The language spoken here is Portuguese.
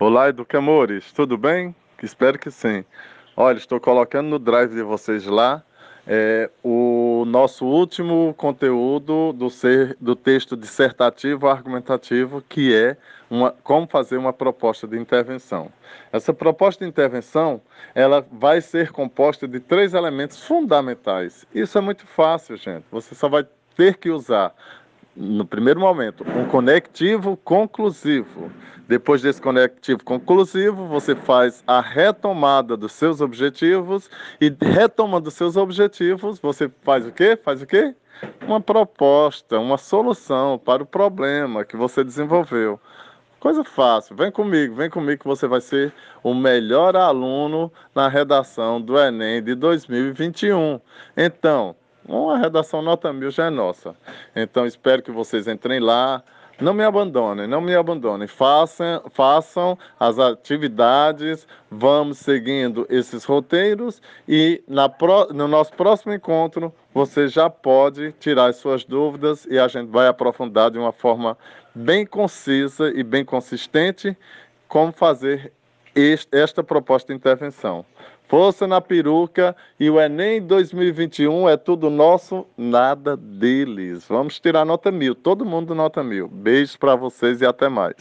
Olá, Educamores, tudo bem? Espero que sim. Olha, estou colocando no drive de vocês lá é, o nosso último conteúdo do, ser, do texto dissertativo argumentativo, que é uma, como fazer uma proposta de intervenção. Essa proposta de intervenção ela vai ser composta de três elementos fundamentais. Isso é muito fácil, gente. Você só vai ter que usar no primeiro momento, um conectivo conclusivo. Depois desse conectivo conclusivo, você faz a retomada dos seus objetivos e retomando seus objetivos, você faz o quê? Faz o quê? Uma proposta, uma solução para o problema que você desenvolveu. Coisa fácil, vem comigo, vem comigo que você vai ser o melhor aluno na redação do Enem de 2021. Então, uma redação nota mil já é nossa. Então espero que vocês entrem lá. Não me abandonem, não me abandonem. Façam, façam as atividades, vamos seguindo esses roteiros e na pro, no nosso próximo encontro você já pode tirar as suas dúvidas e a gente vai aprofundar de uma forma bem concisa e bem consistente como fazer esta proposta de intervenção. Força na peruca e o Enem 2021 é tudo nosso, nada deles. Vamos tirar nota mil, todo mundo nota mil. Beijos para vocês e até mais.